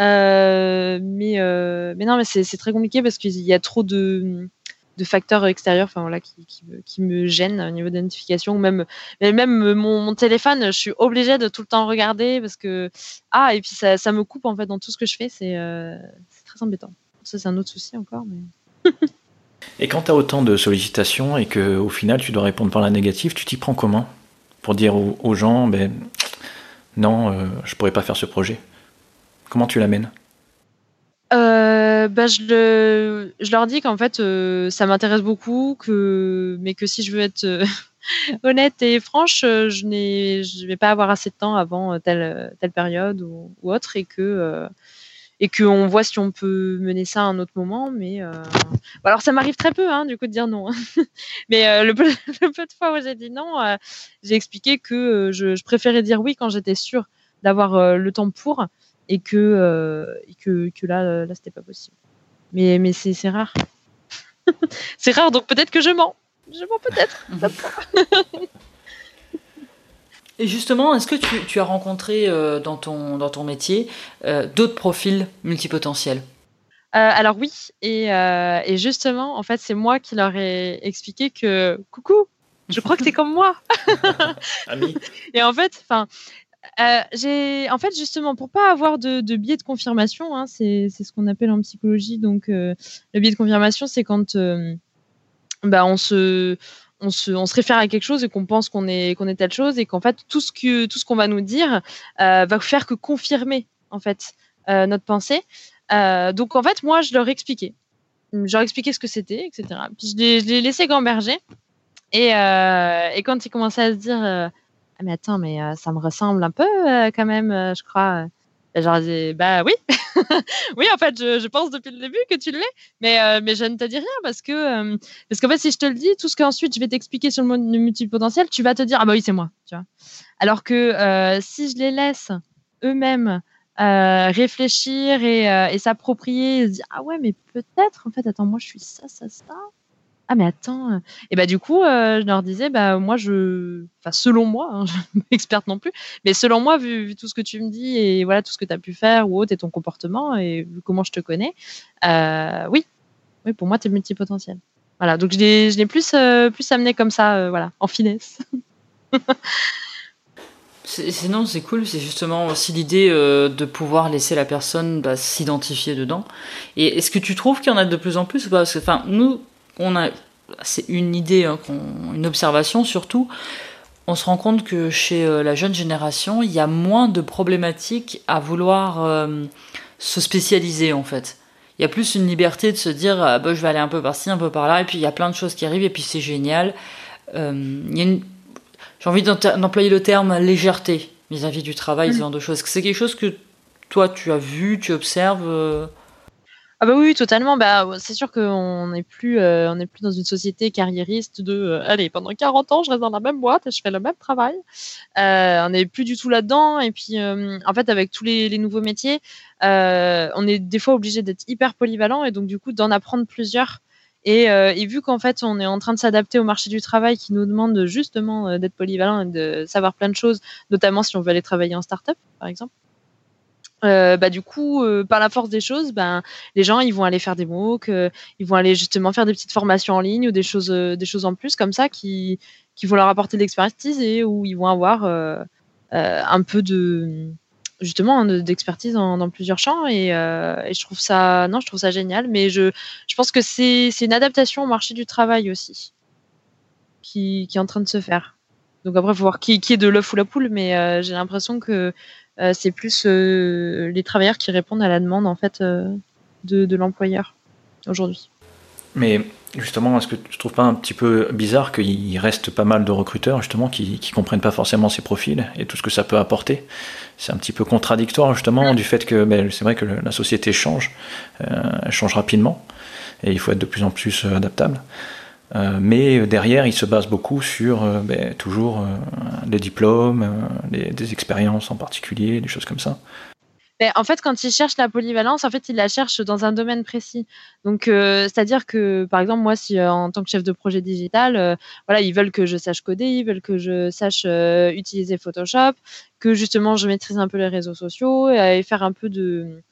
Euh, mais, euh, mais non, mais c'est très compliqué parce qu'il y a trop de, de facteurs extérieurs enfin voilà qui, qui, me gênent au niveau d'identification même même mon, mon, téléphone je suis obligée de tout le temps regarder parce que ah et puis ça, me coupe en fait dans tout ce que je fais c'est euh, très embêtant ça c'est un autre souci encore et quand tu as autant de sollicitations et que au final tu dois répondre par la négative tu t'y prends comment pour dire aux, gens ben non je pourrais pas faire ce projet? Comment tu l'amènes? Euh, bah, je, je, leur dis qu'en fait, euh, ça m'intéresse beaucoup, que, mais que si je veux être euh, honnête et franche, je ne vais pas avoir assez de temps avant telle, telle période ou, autre, et que et qu'on voit si on peut mener ça à un autre moment. Mais alors, ça m'arrive très peu, hein, du coup, de dire non. mais le peu, de fois où j'ai dit non, j'ai expliqué que je, préférais dire oui quand j'étais sûre d'avoir le temps pour et que, euh, que, que, là, là c'était pas possible. Mais, mais c'est rare. c'est rare, donc peut-être que je mens. Je mens peut-être. Et justement, est-ce que tu, tu, as rencontré euh, dans, ton, dans ton métier euh, d'autres profils multipotentiels? Alors oui, et, et, justement, en fait, c'est moi qui leur ai expliqué que coucou, je crois que t'es comme moi. Ami. Et en fait, enfin, euh, j'ai, en fait, justement, pour pas avoir de, de biais de confirmation, hein, c'est, ce qu'on appelle en psychologie. Donc, euh, le biais de confirmation, c'est quand euh, bah, on se, on se, on se réfère à quelque chose et qu'on pense qu'on est, qu'on est telle chose et qu'en fait, tout ce que, tout ce qu'on va nous dire va faire que confirmer, en fait, notre pensée. donc, en fait, moi, je leur expliquais. Je leur expliquais ce que c'était, etc. Puis, je les, laissais gamberger. Et, et quand ils commençaient à se dire ah, mais attends, mais euh, ça me ressemble un peu euh, quand même, euh, je crois. Et genre, dit, bah oui, oui, en fait, je, pense depuis le début que tu l'es, mais, mais je ne te dis rien parce que, parce qu'en fait, si je te le dis, tout ce qu'ensuite je vais t'expliquer sur le multipotentiel, tu vas te dire, ah bah oui, c'est moi, tu vois. Alors que si je les laisse eux-mêmes réfléchir et, et s'approprier, se dire, ah ouais, mais peut-être, en fait, attends, moi je suis ça, ça, ça, ah mais attends euh, et bah du coup euh, je leur disais bah moi je enfin selon moi hein, experte non plus mais selon moi vu, tout ce que tu me dis et voilà tout ce que tu as pu faire ou autre et ton comportement et vu comment je te connais euh, oui. Oui pour moi tu es multipotentiel. Voilà donc je l'ai je plus plus amené comme ça voilà en finesse. Sinon, c'est cool, c'est justement aussi l'idée de pouvoir laisser la personne bah, s'identifier dedans. Et est-ce que tu trouves qu'il y en a de plus en plus Parce que, enfin, nous, on a, c'est une idée, hein, une observation surtout. On se rend compte que chez euh, la jeune génération, il y a moins de problématiques à vouloir euh, se spécialiser en fait. Il y a plus une liberté de se dire ah, bah, je vais aller un peu par-ci, un peu par-là, et puis il y a plein de choses qui arrivent, et puis c'est génial. Euh, j'ai envie d'employer le terme légèreté vis-à-vis du travail, ce mm. genre de choses. C'est quelque chose que toi tu as vu, tu observes ah bah oui, totalement. Bah, c'est sûr qu'on n'est plus, euh, on n'est plus dans une société carriériste de, euh, allez, pendant 40 ans, je reste dans la même boîte et je fais le même travail. Euh, on n'est plus du tout là-dedans. Et puis, en fait, avec tous les, les nouveaux métiers, on est des fois obligé d'être hyper polyvalent et donc du coup d'en apprendre plusieurs. Et, et vu qu'en fait, on est en train de s'adapter au marché du travail qui nous demande justement d'être polyvalent et de savoir plein de choses, notamment si on veut aller travailler en start-up, par exemple. Euh, bah du coup, euh, par la force des choses, ben les gens ils vont aller faire des MOOC, euh, ils vont aller justement faire des petites formations en ligne ou des choses, des choses en plus comme ça qui, qui vont leur apporter de l'expertise et où ils vont avoir un peu de justement d'expertise dans, plusieurs champs et, je trouve ça non je trouve ça génial mais je, je pense que c'est une adaptation au marché du travail aussi qui, qui est en train de se faire. Donc après faut voir qui, qui est de l'œuf ou la poule mais j'ai l'impression que c'est plus euh, les travailleurs qui répondent à la demande en fait euh, de, l'employeur aujourd'hui. Mais Justement, est-ce que tu ne trouves pas un petit peu bizarre qu'il reste pas mal de recruteurs justement qui ne comprennent pas forcément ces profils et tout ce que ça peut apporter? C'est un petit peu contradictoire justement du fait que ben, c'est vrai que la société change, euh, elle change rapidement et il faut être de plus en plus euh, adaptable. Euh, mais derrière, il se base beaucoup sur ben, toujours des diplômes, des expériences en particulier, des choses comme ça en fait, quand ils cherchent la polyvalence, en fait, ils la cherchent dans un domaine précis. Donc, euh, c'est-à-dire que, par exemple, moi, si euh, en tant que chef de projet digital, euh, voilà, ils veulent que je sache coder, ils veulent que je sache utiliser Photoshop, que justement je maîtrise un peu les réseaux sociaux et, faire un peu de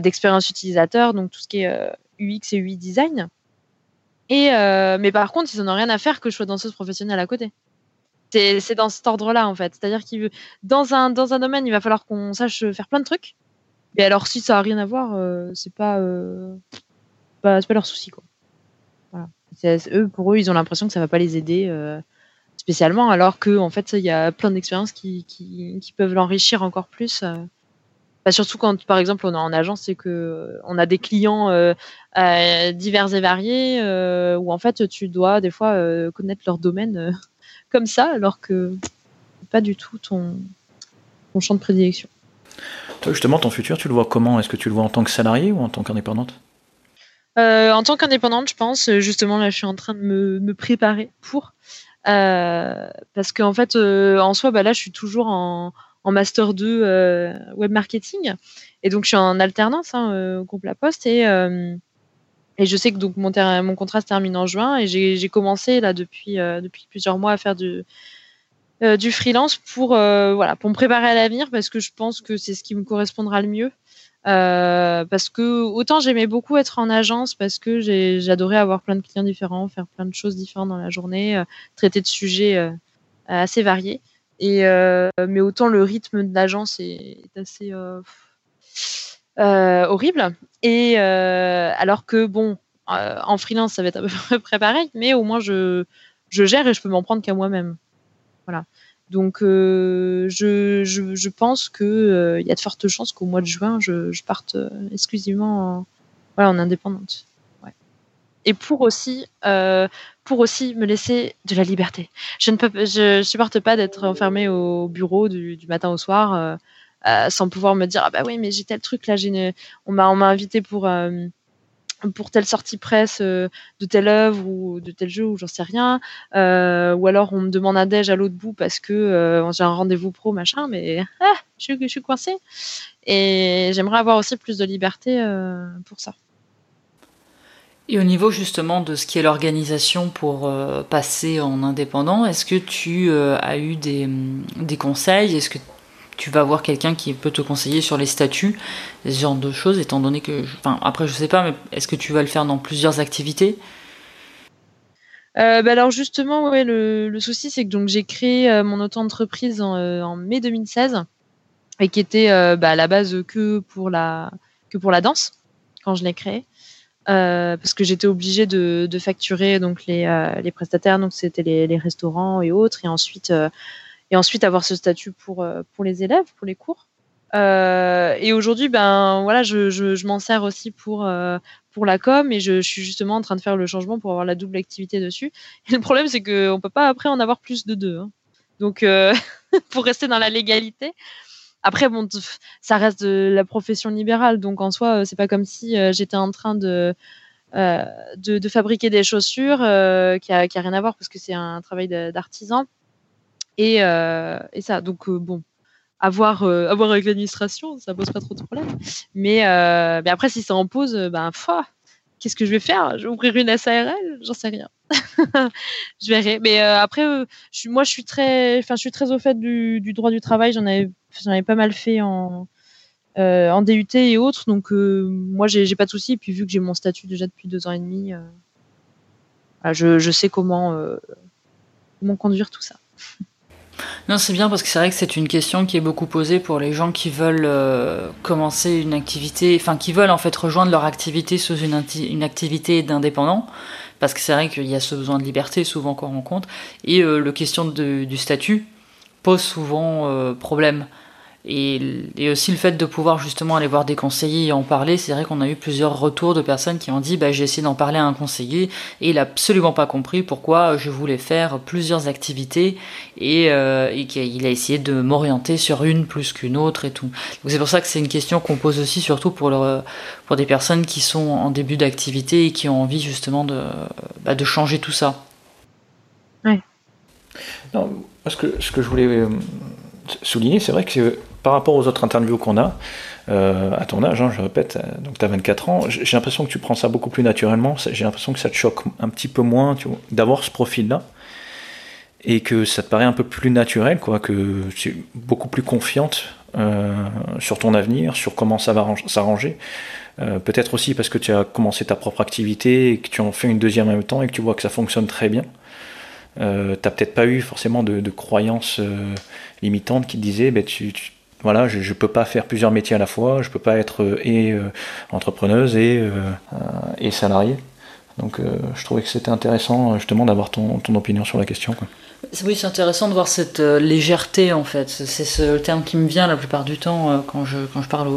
d'expérience utilisateur, donc tout ce qui est UX et UI design. Et mais par contre, ils n'en ont rien à faire que je sois danseuse professionnelle à côté. C'est dans cet ordre-là, en fait. C'est-à-dire que dans un, dans un domaine, il va falloir qu'on sache faire plein de trucs. Et alors, si ça a rien à voir, euh, c'est pas, euh, pas, leur souci, quoi. Eux, pour eux, ils ont l'impression que ça va pas les aider euh, spécialement, alors que en fait, il y a plein d'expériences qui, qui, qui, peuvent l'enrichir encore plus. Bah, surtout quand, par exemple, on est en agence, c'est que on a des clients divers et variés, où en fait, tu dois des fois connaître leur domaine comme ça, alors que pas du tout ton, ton champ de prédilection. Toi, justement, ton futur, tu le vois comment? Est-ce que tu le vois en tant que salarié ou en tant qu'indépendante? Euh, En tant qu'indépendante, je pense. Justement, là, je suis en train de me, préparer pour. Euh, parce qu'en fait, euh, en soi, bah, là, je suis toujours en, Master 2 Web Marketing. Et donc, je suis en alternance hein, au groupe La Poste. Et, et je sais que donc, mon, contrat se termine en juin. Et j'ai commencé, là, depuis, depuis plusieurs mois, à faire du euh, freelance pour euh, voilà pour me préparer à l'avenir parce que je pense que c'est ce qui me correspondra le mieux. Euh, parce que autant j'aimais beaucoup être en agence parce que j'adorais avoir plein de clients différents, faire plein de choses différentes dans la journée, traiter de sujets assez variés. Et mais autant le rythme de l'agence est, assez horrible. Et alors que bon, en freelance ça va être à peu près pareil, mais au moins je je gère et je peux m'en prendre qu'à moi-même. Voilà. Donc, euh, je, je, pense qu'il euh, y a de fortes chances qu'au mois de juin, je, parte euh, exclusivement en, voilà, en indépendante. Ouais. Et pour aussi, pour aussi me laisser de la liberté. Je ne peux, je, supporte pas d'être enfermée au bureau du, matin au soir sans pouvoir me dire ah bah oui mais j'ai tel truc là, on m'a invité pour pour telle sortie presse euh, de telle œuvre ou de tel jeu ou j'en sais rien. Euh, ou alors on me demande un déj à l'autre bout parce que euh, j'ai un rendez-vous pro machin mais ah, je, je suis coincée. Et j'aimerais avoir aussi plus de liberté pour ça et au niveau justement de ce qui est l'organisation pour passer en indépendant, est-ce que tu as eu des, des conseils? Est-ce que tu vas voir quelqu'un qui peut te conseiller sur les statuts, ce genre de choses, étant donné que. Enfin, après, je sais pas, mais est-ce que tu vas le faire dans plusieurs activités? Euh, bah alors justement, ouais, le, souci c'est que donc j'ai créé euh, mon auto-entreprise en, euh, en, mai 2016 et qui était bah, à la base que pour la que pour la danse quand je l'ai créée parce que j'étais obligée de, facturer donc les, les prestataires donc c'était les, restaurants et autres et ensuite et ensuite avoir ce statut pour, euh, pour les élèves, pour les cours. Euh, et aujourd'hui, ben voilà, je, je, m'en sers aussi pour euh, pour la com et je, suis justement en train de faire le changement pour avoir la double activité dessus. Et le problème, c'est qu'on peut pas après en avoir plus de deux. Hein. Donc, pour rester dans la légalité. Après, bon, ça reste de la profession libérale, donc en soi, c'est pas comme si j'étais en train de, de, de fabriquer des chaussures qui a, qui a rien à voir parce que c'est un travail d'artisan. Et, euh, et ça, donc euh, bon, avoir, euh, avoir avec l'administration, ça pose pas trop de problèmes. Mais, mais après, si ça en pose, ben, qu'est-ce que je vais faire? Je vais ouvrir une SARL J'en sais rien. je verrai. Mais après, je suis, moi, je suis très, enfin, je suis très au fait du, droit du travail. J'en avais, j'en avais pas mal fait en, en DUT et autres. Donc, moi, j'ai, j'ai pas de soucis. Et puis, vu que j'ai mon statut déjà depuis deux ans et demi, je, je, sais comment, comment conduire tout ça. Non, c'est bien parce que c'est vrai que c'est une question qui est beaucoup posée pour les gens qui veulent euh, commencer une activité, enfin qui veulent en fait rejoindre leur activité sous une, une activité d'indépendant, parce que c'est vrai qu'il y a ce besoin de liberté souvent qu'on rencontre, et euh, le question de, du statut pose souvent euh, problème. Et, aussi le fait de pouvoir justement aller voir des conseillers et en parler, c'est vrai qu'on a eu plusieurs retours de personnes qui ont dit bah, j'ai essayé d'en parler à un conseiller et il a absolument pas compris pourquoi je voulais faire plusieurs activités et, euh, et qu'il a essayé de m'orienter sur une plus qu'une autre et tout. Donc c'est pour ça que c'est une question qu'on pose aussi surtout pour, le, pour des personnes qui sont en début d'activité et qui ont envie justement de, bah, de changer tout ça. Ouais. Non, ce que, ce que je voulais euh, souligner, c'est vrai que par rapport aux autres interviews qu'on a, euh, à ton âge, hein, je répète, euh, donc tu as 24 ans, j'ai l'impression que tu prends ça beaucoup plus naturellement, j'ai l'impression que ça te choque un petit peu moins d'avoir ce profil-là, et que ça te paraît un peu plus naturel, quoi, que tu es beaucoup plus confiante euh, sur ton avenir, sur comment ça va s'arranger. Peut-être aussi parce que tu as commencé ta propre activité et que tu en fais une deuxième en même temps et que tu vois que ça fonctionne très bien. Euh, t'as peut-être pas eu forcément de, croyances limitantes qui te disaient ben, tu voilà, je ne peux pas faire plusieurs métiers à la fois, je ne peux pas être euh, et euh, entrepreneuse et, euh, et salariée. Donc je trouvais que c'était intéressant justement d'avoir ton, ton, opinion sur la question. Oui, c'est intéressant de voir cette légèreté en fait. C'est ce terme qui me vient la plupart du temps quand, je, quand je parle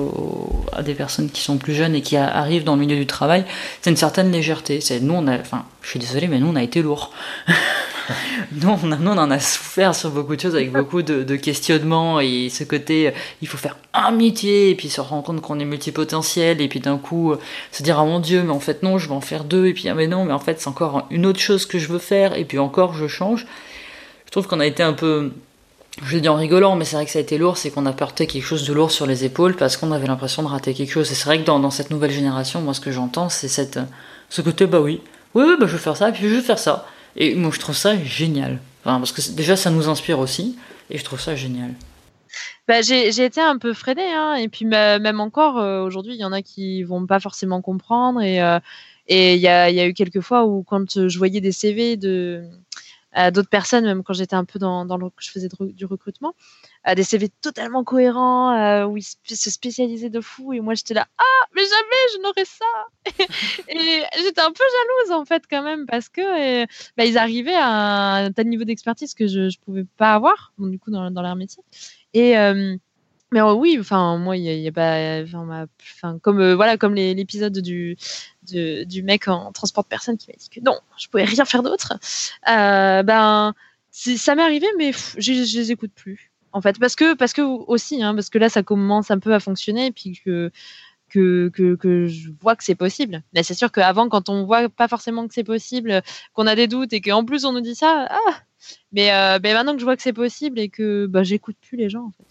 à des personnes qui sont plus jeunes et qui arrivent dans le milieu du travail. C'est une certaine légèreté. C'est nous enfin, je suis désolée, mais nous on a été lourds. nous, on, on en a souffert sur beaucoup de choses, avec beaucoup de, questionnements et ce côté, euh, il faut faire un métier et puis se rendre compte qu'on est multipotentiel et puis d'un coup euh, se dire ah mon dieu, mais en fait non, je vais en faire deux et puis ah mais non, mais en fait c'est encore une autre chose que je veux faire et puis encore je change. Je trouve qu'on a été un peu je le dis en rigolant, mais c'est vrai que ça a été lourd, c'est qu'on a porté quelque chose de lourd sur les épaules parce qu'on avait l'impression de rater quelque chose. Et c'est vrai que dans, cette nouvelle génération, moi ce que j'entends, c'est cette, ce côté, bah oui, oui, bah, je vais faire ça, puis je vais faire ça. Et moi, je trouve ça génial. parce que déjà, ça nous inspire aussi. Et je trouve ça génial. Bah, j'ai été un peu freinée. Hein, et puis, même encore, euh, aujourd'hui, il y en a qui vont pas forcément comprendre. Et euh, il y, a, eu quelques fois où, quand je voyais des CV de d'autres personnes, même quand j'étais un peu dans le, je faisais du recrutement, des CV totalement cohérents, euh, où ils se spécialisaient de fou. Et moi, j'étais là, ah, mais jamais je n'aurais ça. et j'étais un peu jalouse, en fait, quand même, parce que bah, ils arrivaient à un tel niveau d'expertise que je ne pouvais pas avoir, du coup, dans, leur métier. Et. Euh, mais oui, enfin moi il y, a pas, enfin comme euh, voilà comme l'épisode du, du mec en transport de personnes qui m'a dit que non, je pouvais rien faire d'autre. ben ça m'est arrivé, mais je, je les écoute plus en fait, parce que parce que aussi, hein, parce que là, ça commence un peu à fonctionner, et puis que que, que, je vois que c'est possible. Mais c'est sûr qu'avant, quand on voit pas forcément que c'est possible, qu'on a des doutes et qu'en plus on nous dit ça, ah mais, euh, ben maintenant que je vois que c'est possible et que bah, j'écoute plus les gens, en fait.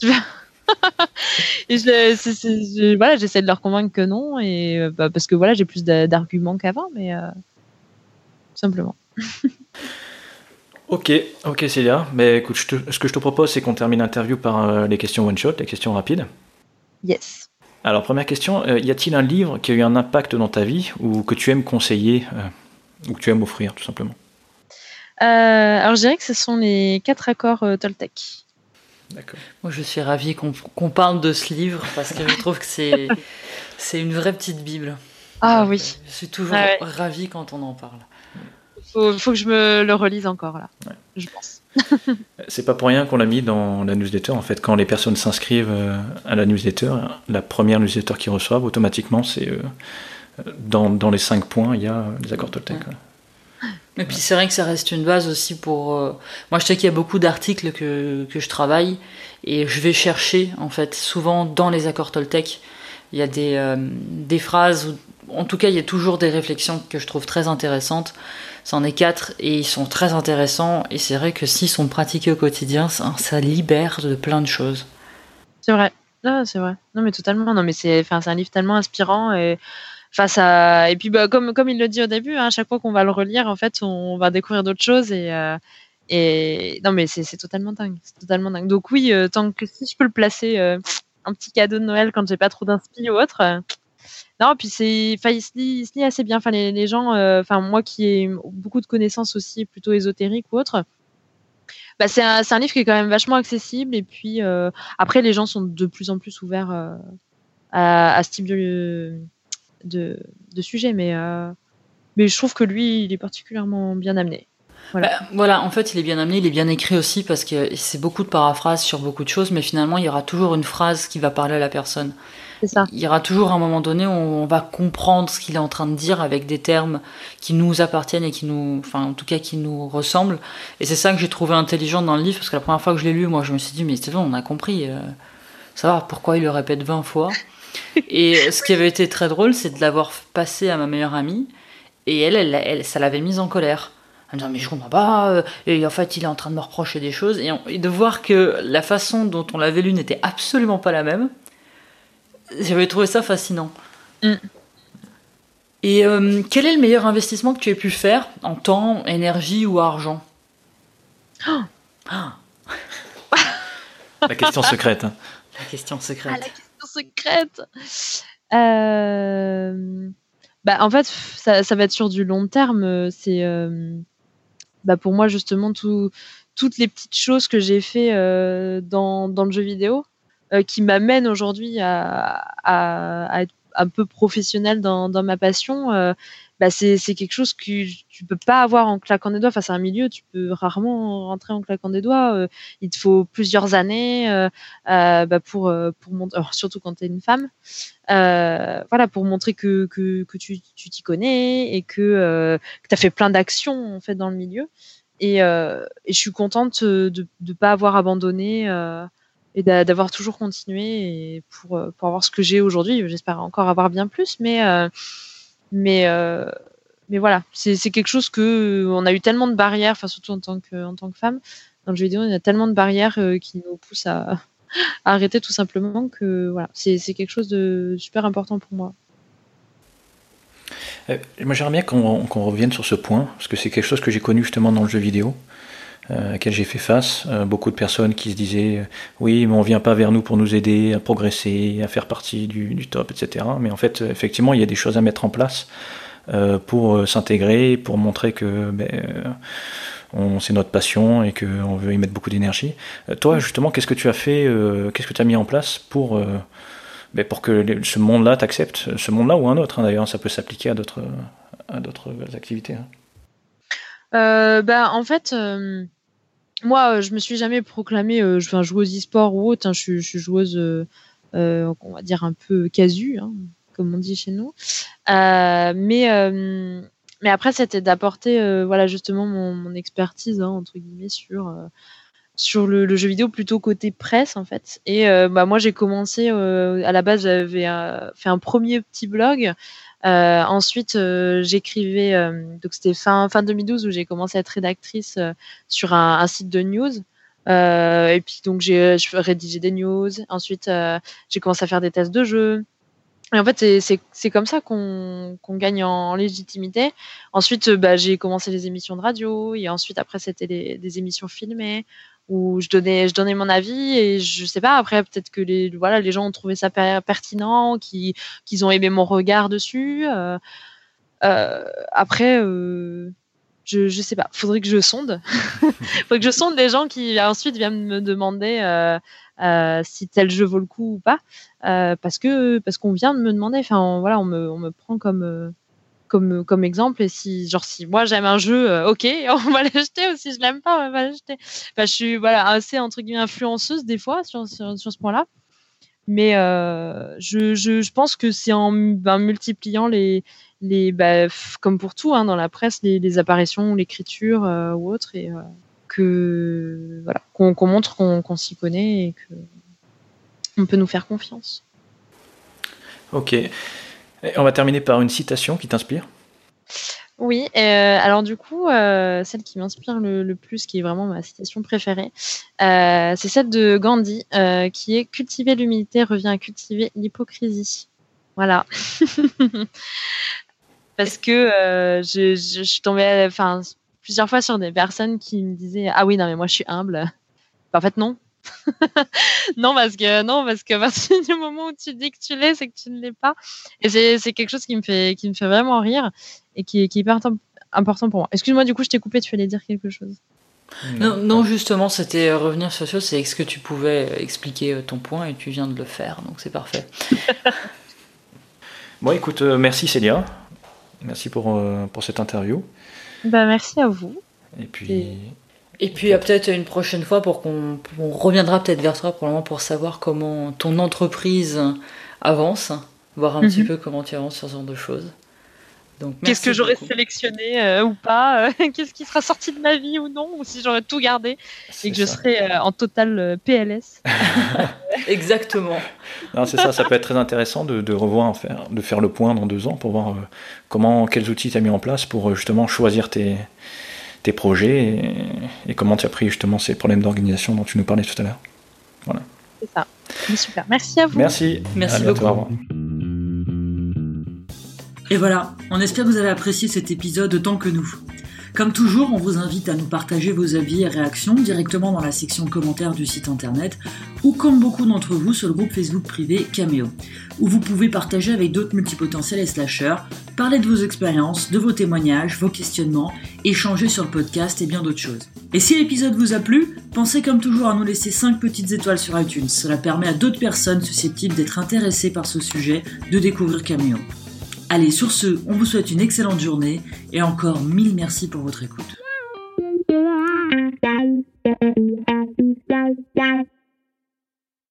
voilà, j'essaie de leur convaincre que non, et euh, bah, parce que voilà, j'ai plus d'arguments qu'avant, mais euh, simplement. Ok, ok Célia. Mais écoute, ce que je te propose, c'est qu'on termine l'interview par euh, les questions one-shot, les questions rapides. Yes. Alors, première question, euh, y a-t-il un livre qui a eu un impact dans ta vie ou que tu aimes conseiller euh, ou que tu aimes offrir, tout simplement? Alors, je dirais que ce sont les quatre accords Toltec. D'accord. Moi, je suis ravie qu'on parle de ce livre parce que je trouve que c'est une vraie petite Bible. Ah oui. Je suis toujours ah ravie quand on en parle. Il faut que je me le relise encore là, je pense. C'est pas pour rien qu'on l'a mis dans la newsletter. En fait, quand les personnes s'inscrivent euh, à la newsletter, la première newsletter qu'ils reçoivent, automatiquement, c'est euh, dans, dans, les cinq points, il y a les accords Toltec. Et puis c'est vrai que ça reste une base aussi pour. Euh, moi, je sais qu'il y a beaucoup d'articles que, que, je travaille et je vais chercher en fait souvent dans les accords Toltec. Il y a des, des phrases, en tout cas, il y a toujours des réflexions que je trouve très intéressantes C'en est quatre et ils sont très intéressants. Et c'est vrai que s'ils sont pratiqués au quotidien, ça, libère de plein de choses. C'est vrai. Ah, c'est vrai. Non, mais totalement. Non, mais c'est, un livre tellement inspirant et face à. Et puis, bah, comme, comme il le dit au début, hein, à chaque fois qu'on va le relire, en fait, on va découvrir d'autres choses et. Euh, non, mais c'est, totalement dingue. C'est totalement dingue. Donc oui, euh, tant que si je peux le placer, euh, un petit cadeau de Noël quand j'ai pas trop d'inspi ou autre, non, puis c'est, enfin, il se lit, assez bien. Enfin, les, gens, euh, enfin, moi qui ai beaucoup de connaissances aussi plutôt ésotériques ou autres, bah, c'est un, livre qui est quand même vachement accessible. Et puis euh, après, les gens sont de plus en plus ouverts euh, à, ce type de, de, de sujet, mais mais je trouve que lui, il est particulièrement bien amené. Voilà. Bah, voilà. en fait, il est bien amené, il est bien écrit aussi parce que c'est beaucoup de paraphrases sur beaucoup de choses, mais finalement, il y aura toujours une phrase qui va parler à la personne. Ça. Il y aura toujours un moment donné où on va comprendre ce qu'il est en train de dire avec des termes qui nous appartiennent et qui nous, enfin, en tout cas, qui nous ressemblent. Et c'est ça que j'ai trouvé intelligent dans le livre parce que la première fois que je l'ai lu, moi, je me suis dit, mais c'est bon, on a compris. Euh, savoir pourquoi il le répète 20 fois? et ce qui avait été très drôle, c'est de l'avoir passé à ma meilleure amie. Et elle, elle, ça l'avait mise en colère. Elle me disait, mais je comprends pas, euh, et en fait, il est en train de me reprocher des choses. Et, de voir que la façon dont on l'avait lu n'était absolument pas la même, j'avais trouvé ça fascinant. Mm. Et euh, quel est le meilleur investissement que tu aies pu faire en temps, énergie ou argent? Oh. La question secrète. Hein. La question secrète. Ah, la question secrète. Euh, bah, en fait, ça, ça, va être sur du long terme. C'est bah, pour moi justement toutes les petites choses que j'ai fait euh, dans, dans, le jeu vidéo euh, qui m'amènent aujourd'hui à, à, être un peu professionnel dans, dans ma passion. Euh, bah c'est quelque chose que tu peux pas avoir en claquant des doigts. Enfin, c'est un milieu, tu peux rarement rentrer en claquant des doigts. il te faut plusieurs années euh, bah pour pour montrer, surtout quand tu es une femme. Euh, voilà, pour montrer que que, que tu t'y connais et que, que tu as fait plein d'actions en fait dans le milieu. Et, et je suis contente de ne pas avoir abandonné et d'avoir toujours continué et pour, pour avoir ce que j'ai aujourd'hui. J'espère encore avoir bien plus, mais mais, euh, mais voilà, c'est quelque chose que on a eu tellement de barrières, enfin surtout en tant que, en tant que femme, dans le jeu vidéo, y a tellement de barrières euh, qui nous poussent à, arrêter tout simplement que voilà, c'est quelque chose de super important pour moi. Euh, moi j'aimerais bien qu'on revienne sur ce point, parce que c'est quelque chose que j'ai connu justement dans le jeu vidéo, à laquelle j'ai fait face. beaucoup de personnes qui se disaient oui, mais on vient pas vers nous pour nous aider à progresser, à faire partie du, top, etc. Mais en fait, effectivement, il y a des choses à mettre en place euh, pour euh, s'intégrer, pour montrer que ben, euh, c'est notre passion et qu'on veut y mettre beaucoup d'énergie. toi, justement, qu'est-ce que tu as fait, qu'est-ce que tu as mis en place pour, ben, pour que ce monde-là t'accepte, ce monde-là ou un autre, hein, d'ailleurs, ça peut s'appliquer à d'autres, à d'autres activités. Ben, en fait, moi, je me suis jamais proclamée euh, joueuse e-sport ou autre. Hein, je, suis joueuse, on va dire, un peu casu, hein, comme on dit chez nous. Euh, mais euh, après, c'était d'apporter, euh, voilà, justement mon, expertise hein, entre guillemets sur le, jeu vidéo plutôt côté presse en fait. Et bah moi, j'ai commencé à la base, j'avais fait un premier petit blog. Ensuite, j'écrivais, donc c'était fin fin 2012 où j'ai commencé à être rédactrice sur un, site de news. et puis donc j'ai rédigeais des news. Ensuite, j'ai commencé à faire des tests de jeux. Et en fait, c'est comme ça qu'on gagne en, légitimité. Ensuite, bah, j'ai commencé les émissions de radio, et ensuite, après, c'était des émissions filmées où je donnais, je donnais mon avis, et je sais pas, après, peut-être que les, voilà, les gens ont trouvé ça pertinent, qu'ils ont aimé mon regard dessus. Euh, euh, après, euh, je, je sais pas, faudrait que je sonde. faudrait que je sonde les gens qui ensuite viennent me demander si tel jeu vaut le coup ou pas, parce que parce qu'on vient de me demander. Enfin, voilà, on me, on me prend comme comme comme exemple et si genre si moi j'aime un jeu euh, ok on va l'acheter ou si je l'aime pas on va l'acheter enfin, je suis voilà assez entre guillemets influenceuse des fois sur, sur, ce point là mais euh, je, je, pense que c'est en ben, multipliant les les bah, comme pour tout hein, dans la presse les, les apparitions l'écriture euh, ou autre et que voilà qu'on montre qu'on s'y connaît et que on peut nous faire confiance. Ok. On va terminer par une citation qui t'inspire. Oui, euh, alors du coup, euh, celle qui m'inspire le, plus, qui est vraiment ma citation préférée, euh, c'est celle de Gandhi, qui est Cultiver l'humilité revient à cultiver l'hypocrisie. Voilà. Parce que je, je, suis tombée, enfin, plusieurs fois sur des personnes qui me disaient ah oui non mais moi je suis humble. en fait non. non parce que non parce que à partir du moment où tu dis que tu l'es c'est que tu ne l'es pas et c'est quelque chose qui me fait qui me fait vraiment rire et qui, est hyper important pour moi. Excuse-moi du coup je t'ai coupé tu allais dire quelque chose. Non, non, justement, c'était revenir sur ça, c'est est-ce que tu pouvais expliquer euh, ton point et tu viens de le faire, donc c'est parfait. bon, écoute, euh, merci Célia, merci pour, euh, pour cette interview. Bah, merci à vous. Et puis. Et puis peut-être une prochaine fois pour qu'on reviendra peut-être vers toi pour, pour savoir comment ton entreprise avance, voir un petit mhm. peu comment tu avances sur ce genre de choses. Qu'est-ce que j'aurais sélectionné euh, ou pas euh, Qu'est-ce qui sera sorti de ma vie ou non Ou si j'aurais tout gardé et que je serais euh, en total PLS Exactement. c'est ça, ça peut être très intéressant de, revoir, faire, de faire le point dans deux ans pour voir comment, quels outils tu as mis en place pour justement choisir tes, tes projets et, comment tu as pris justement ces problèmes d'organisation dont tu nous parlais tout à l'heure. Voilà. C'est ça. Super. Merci à vous. Merci. Merci beaucoup. Et voilà, on espère que vous avez apprécié cet épisode autant que nous. Comme toujours, on vous invite à nous partager vos avis et réactions directement dans la section commentaires du site internet ou comme beaucoup d'entre vous sur le groupe Facebook privé Cameo, où vous pouvez partager avec d'autres multipotentiels et slashers, parler de vos expériences, de vos témoignages, vos questionnements, échanger sur le podcast et bien d'autres choses. Et si l'épisode vous a plu, pensez comme toujours à nous laisser 5 petites étoiles sur iTunes. Cela permet à d'autres personnes susceptibles d'être intéressées par ce sujet de découvrir Cameo. Allez, sur ce, on vous souhaite une excellente journée et encore mille merci pour votre écoute.